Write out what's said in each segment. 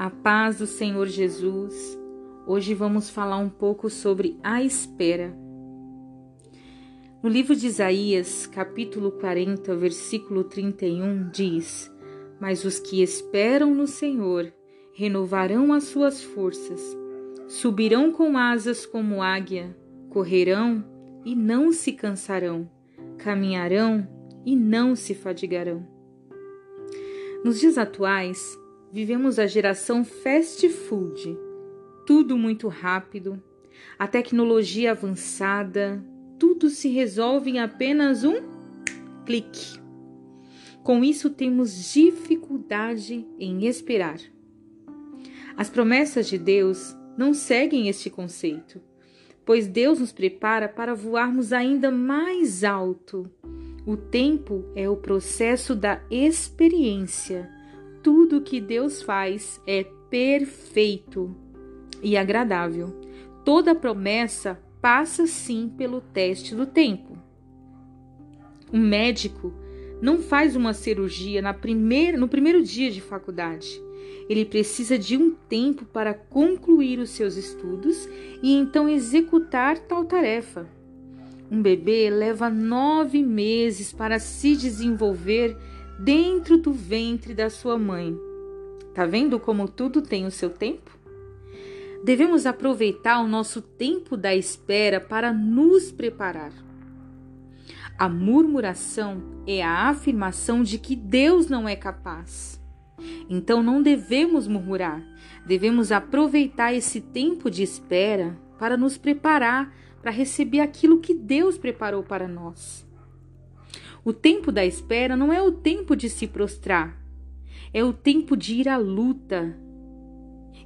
A paz do Senhor Jesus. Hoje vamos falar um pouco sobre a espera. No livro de Isaías, capítulo 40, versículo 31, diz: Mas os que esperam no Senhor renovarão as suas forças, subirão com asas como águia, correrão e não se cansarão, caminharão e não se fadigarão. Nos dias atuais, Vivemos a geração fast food. Tudo muito rápido, a tecnologia avançada, tudo se resolve em apenas um clique. Com isso, temos dificuldade em esperar. As promessas de Deus não seguem este conceito, pois Deus nos prepara para voarmos ainda mais alto. O tempo é o processo da experiência tudo que Deus faz é perfeito e agradável. Toda promessa passa sim pelo teste do tempo. Um médico não faz uma cirurgia na primeira, no primeiro dia de faculdade. Ele precisa de um tempo para concluir os seus estudos e então executar tal tarefa. Um bebê leva nove meses para se desenvolver dentro do ventre da sua mãe. Tá vendo como tudo tem o seu tempo? Devemos aproveitar o nosso tempo da espera para nos preparar. A murmuração é a afirmação de que Deus não é capaz. Então não devemos murmurar, devemos aproveitar esse tempo de espera para nos preparar para receber aquilo que Deus preparou para nós. O tempo da espera não é o tempo de se prostrar, é o tempo de ir à luta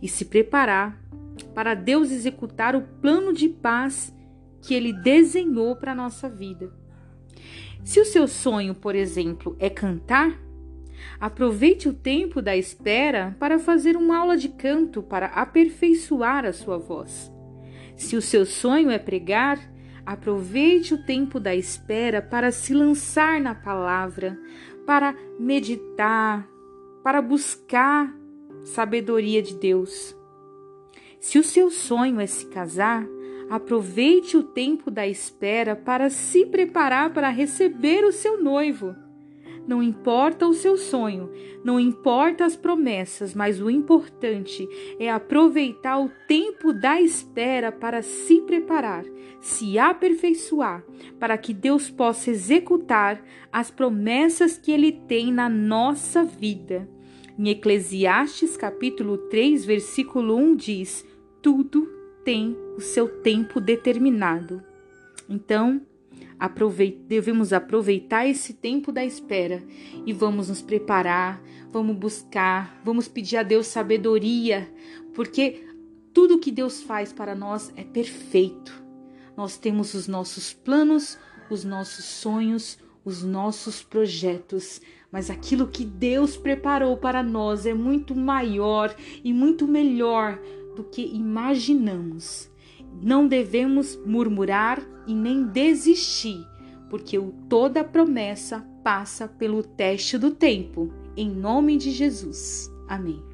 e se preparar para Deus executar o plano de paz que Ele desenhou para a nossa vida. Se o seu sonho, por exemplo, é cantar, aproveite o tempo da espera para fazer uma aula de canto para aperfeiçoar a sua voz. Se o seu sonho é pregar, Aproveite o tempo da espera para se lançar na palavra, para meditar, para buscar sabedoria de Deus. Se o seu sonho é se casar, aproveite o tempo da espera para se preparar para receber o seu noivo. Não importa o seu sonho, não importa as promessas, mas o importante é aproveitar o tempo da espera para se preparar, se aperfeiçoar, para que Deus possa executar as promessas que ele tem na nossa vida. Em Eclesiastes capítulo 3, versículo 1 diz: Tudo tem o seu tempo determinado. Então, devemos aproveitar esse tempo da espera e vamos nos preparar, vamos buscar, vamos pedir a Deus sabedoria, porque tudo que Deus faz para nós é perfeito. Nós temos os nossos planos, os nossos sonhos, os nossos projetos, mas aquilo que Deus preparou para nós é muito maior e muito melhor do que imaginamos. Não devemos murmurar e nem desistir, porque toda promessa passa pelo teste do tempo. Em nome de Jesus. Amém.